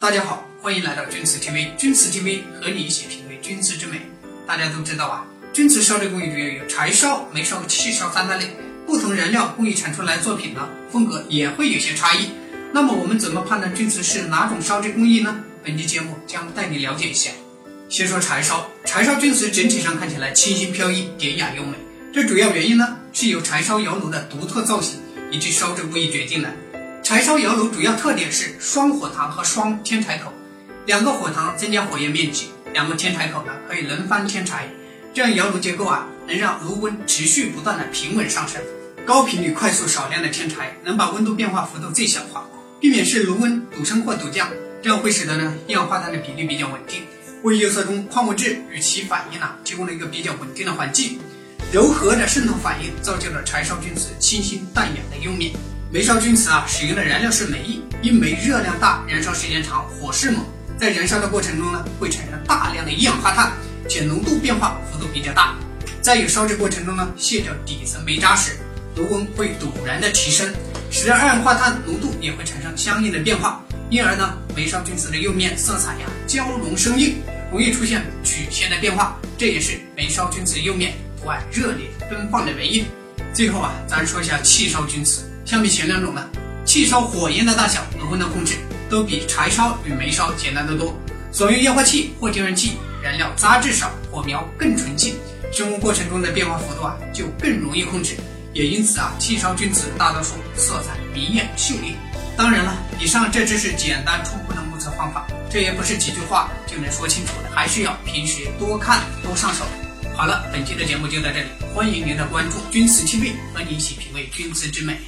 大家好，欢迎来到钧瓷 TV，钧瓷 TV 和你一起品味钧瓷之美。大家都知道啊，钧瓷烧制工艺主要有柴烧、煤烧、气烧三大类，不同燃料工艺产出来作品呢，风格也会有些差异。那么我们怎么判断钧瓷是哪种烧制工艺呢？本期节目将带你了解一下。先说柴烧，柴烧钧瓷整体上看起来清新飘逸、典雅优美，这主要原因呢是由柴烧窑炉的独特造型以及烧制工艺决定的。柴烧窑炉主要特点是双火塘和双天柴口，两个火塘增加火焰面积，两个天柴口呢可以轮番添柴，这样窑炉结构啊能让炉温持续不断的平稳上升。高频率、快速、少量的添柴，能把温度变化幅度最小化，避免是炉温陡升或陡降，这样会使得呢一氧化碳的比例比较稳定，为釉色中矿物质与其反应呢提供了一个比较稳定的环境。柔和的渗透反应造就了柴烧钧瓷清新淡雅的釉面。煤烧钧瓷啊，使用的燃料是煤，因煤热量大，燃烧时间长，火势猛，在燃烧的过程中呢，会产生大量的一氧化碳，且浓度变化幅度比较大。在有烧制过程中呢，卸掉底层煤渣时，炉温会陡然的提升，使得二氧化碳浓度也会产生相应的变化，因而呢，煤烧钧瓷的釉面色彩呀交融生硬，容易出现曲线的变化，这也是煤烧钧瓷釉面图案热烈奔放的原因。最后啊，咱说一下气烧钧瓷。相比前两种呢，气烧火焰的大小、和温的控制都比柴烧与煤烧简单得多。所用液化气或天然气，燃料杂质少，火苗更纯净，生物过程中的变化幅度啊就更容易控制。也因此啊，气烧钧瓷大多数色彩明艳秀丽。当然了，以上这只是简单初步的目测方法，这也不是几句话就能说清楚的，还是要平时多看多上手。好了，本期的节目就到这里，欢迎您的关注，钧瓷 TV 和你一起品味钧瓷之美。